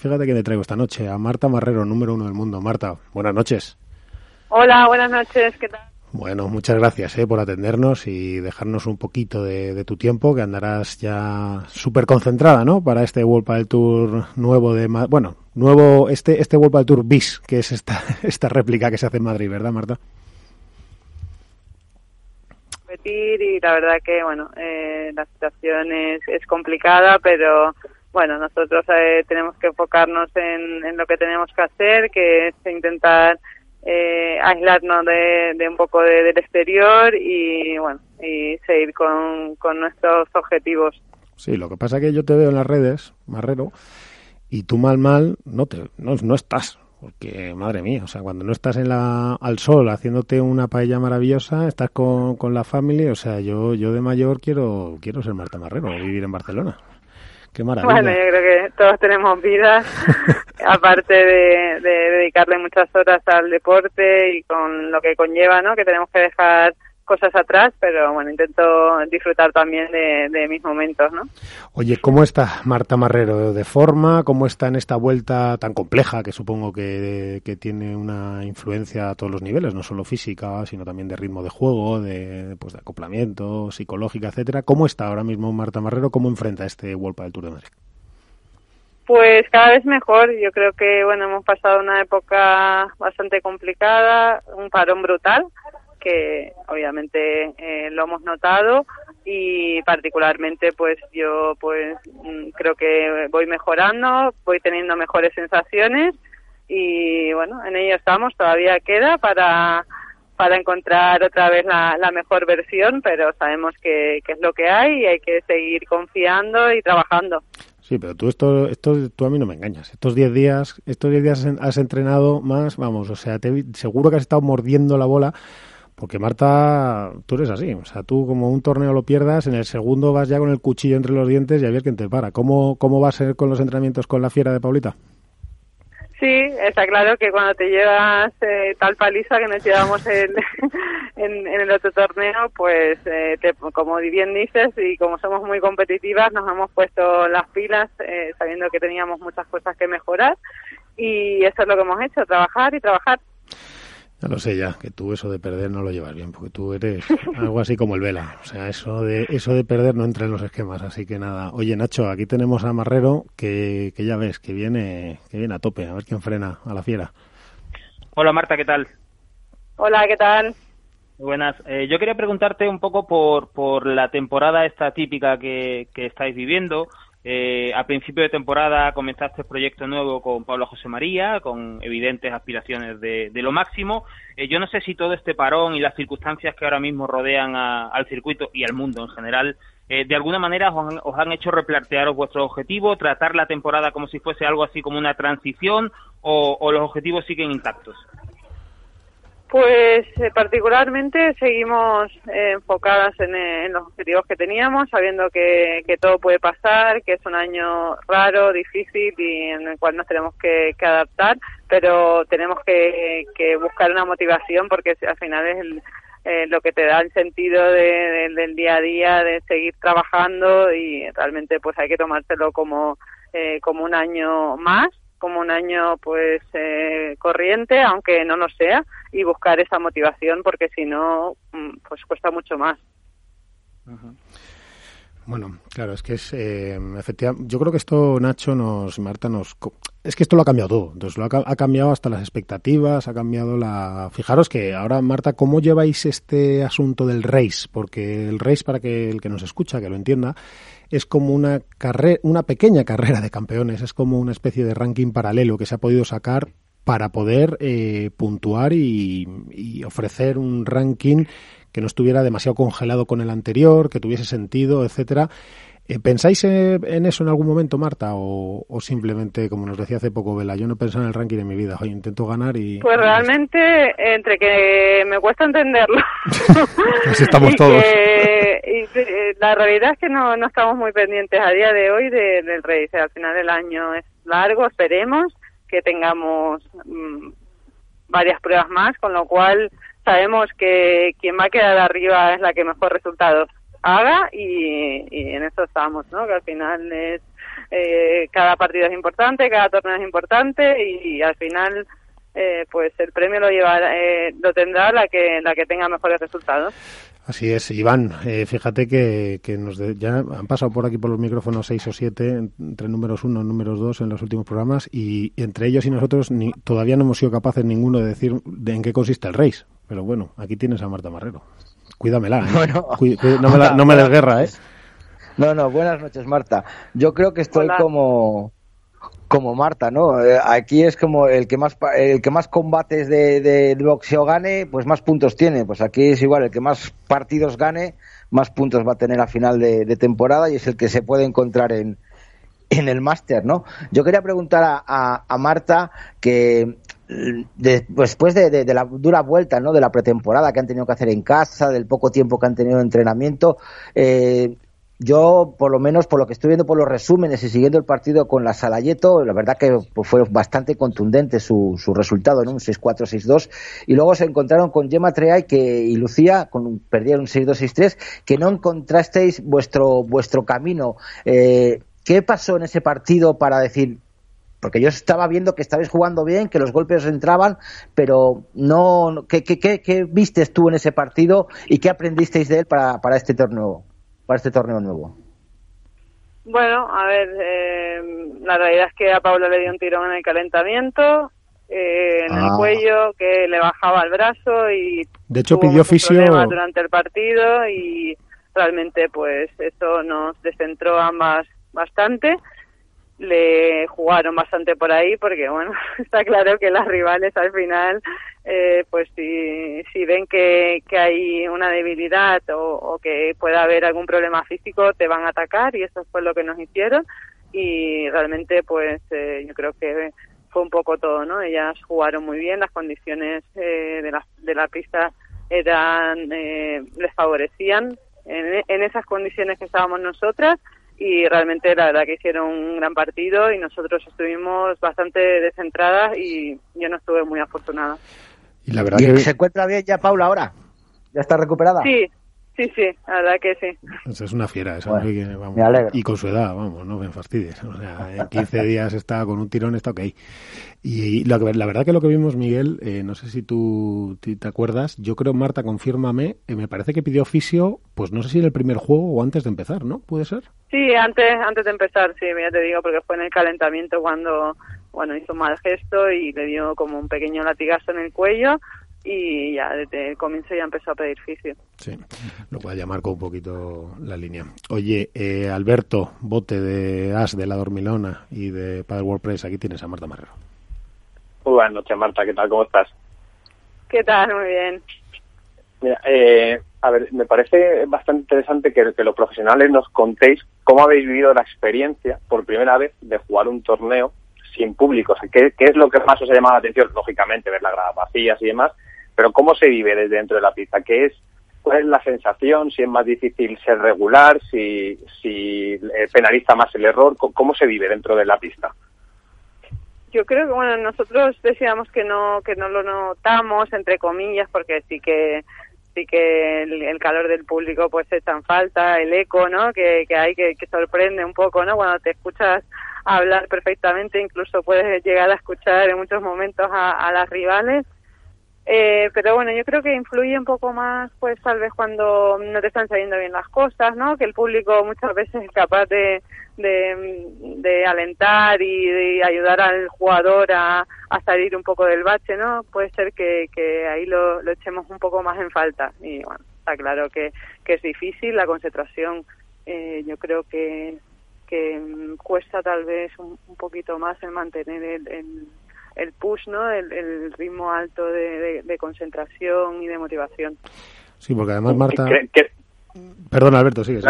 fíjate que le traigo esta noche a Marta Marrero, número uno del mundo. Marta, buenas noches. Hola, buenas noches, ¿qué tal? Bueno, muchas gracias eh, por atendernos y dejarnos un poquito de, tu tiempo, que andarás ya súper concentrada, ¿no? Para este World del Tour nuevo de... Bueno, nuevo, este, este World del Tour BIS, que es esta, esta réplica que se hace en Madrid, ¿verdad, Marta? y la verdad que, bueno, eh, la situación es, es complicada, pero bueno, nosotros eh, tenemos que enfocarnos en, lo que tenemos que hacer, que es intentar eh, aislarnos de, un poco del exterior y bueno y seguir con, con nuestros objetivos. Sí, lo que pasa es que yo te veo en las redes, Marrero, y tú mal mal no te no, no estás, porque madre mía, o sea, cuando no estás en la al sol haciéndote una paella maravillosa, estás con, con la familia, o sea, yo yo de mayor quiero quiero ser Marta Marrero, vivir en Barcelona. Qué maravilla. Bueno, yo creo que todos tenemos vidas, aparte de, dedicarle muchas horas al deporte y con lo que conlleva, ¿no? Que tenemos que dejar cosas atrás, pero bueno, intento disfrutar también de, mis momentos, ¿no? Oye, ¿cómo está Marta Marrero de forma? ¿Cómo está en esta vuelta tan compleja que supongo que, tiene una influencia a todos los niveles, no solo física, sino también de ritmo de juego, de, pues, de acoplamiento, psicológica, etcétera? ¿Cómo está ahora mismo Marta Marrero? ¿Cómo enfrenta este World del Tour de Madrid? Pues cada vez mejor. Yo creo que bueno hemos pasado una época bastante complicada, un parón brutal que obviamente eh, lo hemos notado y particularmente pues yo pues mm, creo que voy mejorando, voy teniendo mejores sensaciones y bueno, en ello estamos, todavía queda para para encontrar otra vez la, mejor versión, pero sabemos que, que, es lo que hay y hay que seguir confiando y trabajando. Sí, pero tú esto, esto tú a mí no me engañas. Estos 10 días, estos 10 días has entrenado más, vamos, o sea, seguro que has estado mordiendo la bola porque Marta, tú eres así, o sea, tú como un torneo lo pierdas, en el segundo vas ya con el cuchillo entre los dientes y a ver quién te para. ¿Cómo, cómo va a ser con los entrenamientos con la fiera de Paulita? Sí, está claro que cuando te llevas eh, tal paliza que nos llevamos en, en, el otro torneo, pues eh, como bien dices y como somos muy competitivas, nos hemos puesto las pilas eh, sabiendo que teníamos muchas cosas que mejorar y eso es lo que hemos hecho, trabajar y trabajar. Ya lo sé ya, que tú eso de perder no lo llevas bien, porque tú eres algo así como el Vela. O sea, eso de eso de perder no entra en los esquemas, así que nada. Oye, Nacho, aquí tenemos a Marrero, que, que ya ves, que viene, que viene a tope, a ver quién frena a la fiera. Hola Marta, ¿qué tal? Hola, ¿qué tal? Buenas. Eh, yo quería preguntarte un poco por, por la temporada esta típica que, que estáis viviendo. Eh, a principio de temporada comenzaste el proyecto nuevo con Pablo José María, con evidentes aspiraciones de, lo máximo. Eh, yo no sé si todo este parón y las circunstancias que ahora mismo rodean al circuito y al mundo en general, eh, de alguna manera os han, hecho replantearos vuestro objetivo, tratar la temporada como si fuese algo así como una transición o los objetivos siguen intactos. Pues eh, particularmente seguimos eh, enfocadas eh, en, los objetivos que teníamos, sabiendo que, todo puede pasar, que es un año raro, difícil y en el cual nos tenemos que, adaptar, pero tenemos que, buscar una motivación porque al final es lo que te da el sentido del día a día, de seguir trabajando y realmente pues hay que tomárselo como, como un año más como un año pues eh, corriente, aunque no lo sea, y buscar esa motivación porque si no, mm, pues cuesta mucho más. Bueno, claro, es que es eh, efectivamente. Yo creo que esto, Nacho, nos, Marta, nos. Es que esto lo ha cambiado todo. Entonces, lo ha, cambiado hasta las expectativas, ha cambiado la. Fijaros que ahora, Marta, ¿cómo lleváis este asunto del race? Porque el race, para que el que nos escucha, que lo entienda, es como una carrera, una pequeña carrera de campeones, es como una especie de ranking paralelo que se ha podido sacar para poder eh, puntuar y, ofrecer un ranking que no estuviera demasiado congelado con el anterior, que tuviese sentido, etcétera. Eh, ¿Pensáis en eso en algún momento, Marta? O, simplemente, como nos decía hace poco Vela, yo no pensado en el ranking en mi vida, hoy intento ganar y... Pues realmente, entre que me cuesta entenderlo... Así estamos todos. y eh, la realidad es que no, no estamos muy pendientes a día de hoy del rey. al final del año es largo, esperemos que tengamos mm, varias pruebas más, con lo cual sabemos que quien va a quedar arriba es la que mejor resultados haga y, en eso estamos, ¿no? Que al final es eh, cada partido es importante, cada torneo es importante y, al final eh, pues el premio lo lleva, eh, lo tendrá la que la que tenga mejores resultados. Así es, Iván. Eh, fíjate que, nos ya han pasado por aquí por los micrófonos seis o siete, entre números uno números dos en los últimos programas, y, entre ellos y nosotros ni, todavía no hemos sido capaces ninguno de decir de en qué consiste el race. Pero bueno, aquí tienes a Marta Marrero. Cuídamela, ¿eh? no, me la, no me des guerra, ¿eh? No, no, buenas noches, Marta. Yo creo que estoy como como Marta, ¿no? Eh, aquí es como el que más el que más combates de, de, boxeo gane, pues más puntos tiene. Pues aquí es igual, el que más partidos gane, más puntos va a tener a final de, temporada y es el que se puede encontrar en, en el máster, ¿no? Yo quería preguntar a, a, Marta que después de, la dura vuelta, ¿no? De la pretemporada que han tenido que hacer en casa, del poco tiempo que han tenido de entrenamiento, eh, yo, por lo menos, por lo que estoy viendo por los resúmenes y siguiendo el partido con la Salayeto, la verdad que pues, fue bastante contundente su, su resultado, ¿no? Un 6-4, 6-2. Y luego se encontraron con Gemma Treay que, y Lucía, con, perdieron un 6-2, 6-3, que no encontrasteis vuestro, vuestro camino. Eh, ¿Qué pasó en ese partido para decir, porque yo estaba viendo que estabais jugando bien, que los golpes entraban, pero no. ¿Qué, qué, qué, qué vistes tú en ese partido y qué aprendisteis de él para, para este torneo? para este torneo nuevo? Bueno, a ver, eh, la realidad es que a Paula le dio un tirón en el calentamiento, eh, en el ah. cuello, que le bajaba el brazo y... De hecho, pidió fisio... Durante el partido y realmente pues eso nos descentró ambas bastante le jugaron bastante por ahí porque bueno está claro que las rivales al final eh, pues si, si ven que, que hay una debilidad o, que pueda haber algún problema físico te van a atacar y eso fue lo que nos hicieron. Y realmente pues eh, yo creo que fue un poco todo no ellas jugaron muy bien las condiciones eh, de la de la pista eran les favorecían en, en esas condiciones que estábamos nosotras y realmente la verdad que hicieron un gran partido y nosotros estuvimos bastante descentradas y yo no estuve muy afortunada. Y la verdad que... se encuentra bien ya Paula ahora. ¿Ya está recuperada? Sí, Sí, sí, la verdad que sí. es una fiera, esa y con su edad, vamos, no me fastidies. O sea, en 15 días está con un tirón, está ok. Y la, la verdad que lo que vimos, Miguel, eh, no sé si tú te acuerdas, yo creo, Marta, confírmame, eh, me parece que pidió fisio, pues no sé si en el primer juego o antes de empezar, ¿no? ¿Puede ser? Sí, antes, antes de empezar, sí, ya te digo, porque fue en el calentamiento cuando, bueno, hizo un mal gesto y le dio como un pequeño latigazo en el cuello y ya desde el comienzo ya empezó a pedir fisio. Sí, lo cual ya marcó un poquito la línea. Oye, eh, Alberto, bote de As de la Dormilona y de Padre WordPress, aquí tienes a Marta Marrero. Muy buenas noches, Marta, ¿qué tal? ¿Cómo estás? ¿Qué tal? Muy bien. Mira, eh, a ver, me parece bastante interesante que, que los profesionales nos contéis cómo habéis vivido la experiencia por primera vez de jugar un torneo sin público. O sea, ¿qué, ¿qué, es lo que más os ha llamado la atención? Lógicamente, ver las gradas vacías y demás, pero ¿cómo se vive desde dentro de la pista? ¿Qué es, ¿Cuál es la sensación? Si es más difícil ser regular, si, si penaliza más el error, ¿cómo se vive dentro de la pista? Yo creo que bueno nosotros decíamos que no que no lo notamos entre comillas porque sí que sí que el, calor del público pues es tan falta el eco no que, que hay que sorprende un poco no cuando te escuchas hablar perfectamente incluso puedes llegar a escuchar en muchos momentos a las rivales eh, pero bueno, yo creo que influye un poco más, pues tal vez cuando no te están saliendo bien las cosas, ¿no? Que el público muchas veces es capaz de, de, alentar y de ayudar al jugador a, a, salir un poco del bache, ¿no? Puede ser que, que ahí lo, lo, echemos un poco más en falta. Y bueno, está claro que, que es difícil, la concentración eh, yo creo que, que cuesta tal vez un, poquito más el mantener el el push, ¿no? El, ritmo alto de, concentración y de motivación. Sí, porque además Marta... Perdón, Alberto, sigue.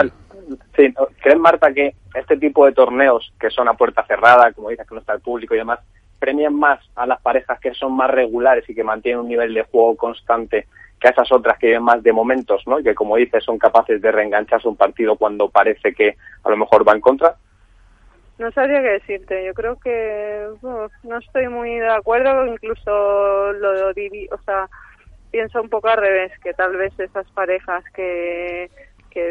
Sí, ¿crees, Marta, que este tipo de torneos que son a puerta cerrada, como dices, que no está el público y demás, premian más a las parejas que son más regulares y que mantienen un nivel de juego constante que a esas otras que viven más de momentos, ¿no? Y que, como dices, son capaces de reengancharse un partido cuando parece que a lo mejor va en contra? No sabría qué decirte. Yo creo que no estoy muy de acuerdo. Incluso lo divi o sea, pienso un poco al revés, que tal vez esas parejas que, que,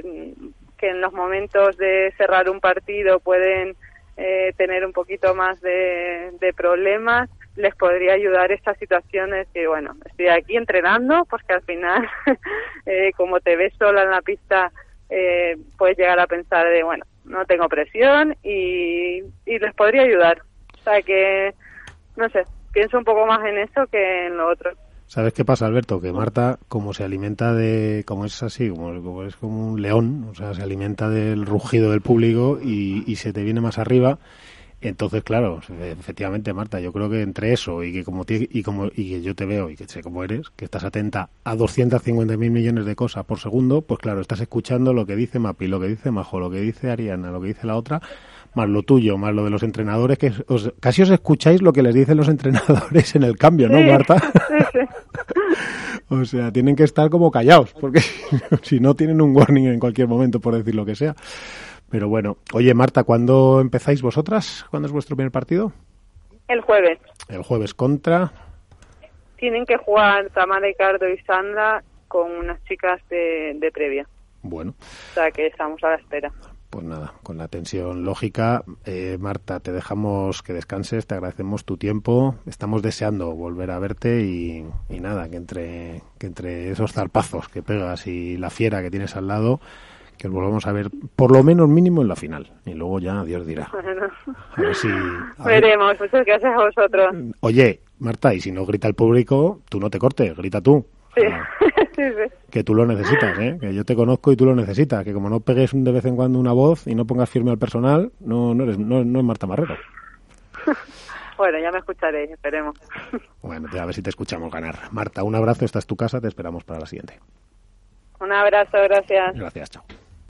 en los momentos de cerrar un partido pueden eh, tener un poquito más de, problemas, les podría ayudar estas situaciones que, bueno, estoy aquí entrenando, porque al final, eh, como te ves sola en la pista, eh, puedes llegar a pensar de, bueno, no tengo presión y, y les podría ayudar. O sea que, no sé, pienso un poco más en eso que en lo otro. ¿Sabes qué pasa, Alberto? Que Marta, como se alimenta de, como es así, como, es como un león, o sea, se alimenta del rugido del público y, se te viene más arriba. Entonces, claro, efectivamente, Marta, yo creo que entre eso y que como y como y que yo te veo y que sé cómo eres, que estás atenta a 250.000 millones de cosas por segundo, pues claro, estás escuchando lo que dice Mapi, lo que dice Majo, lo que dice Ariana, lo que dice la otra, más lo tuyo, más lo de los entrenadores, que casi os escucháis lo que les dicen los entrenadores en el cambio, ¿no, Marta? o sea, tienen que estar como callados, porque si no tienen un warning en cualquier momento por decir lo que sea. Pero bueno, oye Marta, ¿cuándo empezáis vosotras? ¿Cuándo es vuestro primer partido? El jueves. El jueves contra. Tienen que jugar Tamara, Ricardo y Sandra con unas chicas de, de previa. Bueno. O sea que estamos a la espera. Pues nada, con la tensión lógica, eh, Marta, te dejamos que descanses, te agradecemos tu tiempo, estamos deseando volver a verte y, nada, que entre, que entre esos zarpazos que pegas y la fiera que tienes al lado, que os volvamos a ver por lo menos mínimo en la final y luego ya Dios dirá. A ver si... Veremos, muchas gracias a vosotros. Oye, Marta, y si no grita el público, tú no te cortes, grita tú. Sí. Que tú lo necesitas, ¿eh? Que yo te conozco y tú lo necesitas. Que como no pegues de vez en cuando una voz y no pongas firme al personal, no, no, eres, no, no es Marta Marrero. bueno, ya me escucharéis, esperemos. Bueno, a ver si te escuchamos ganar. Marta, un abrazo, esta es tu casa, te esperamos para la siguiente. Un abrazo, gracias. Gracias, chao.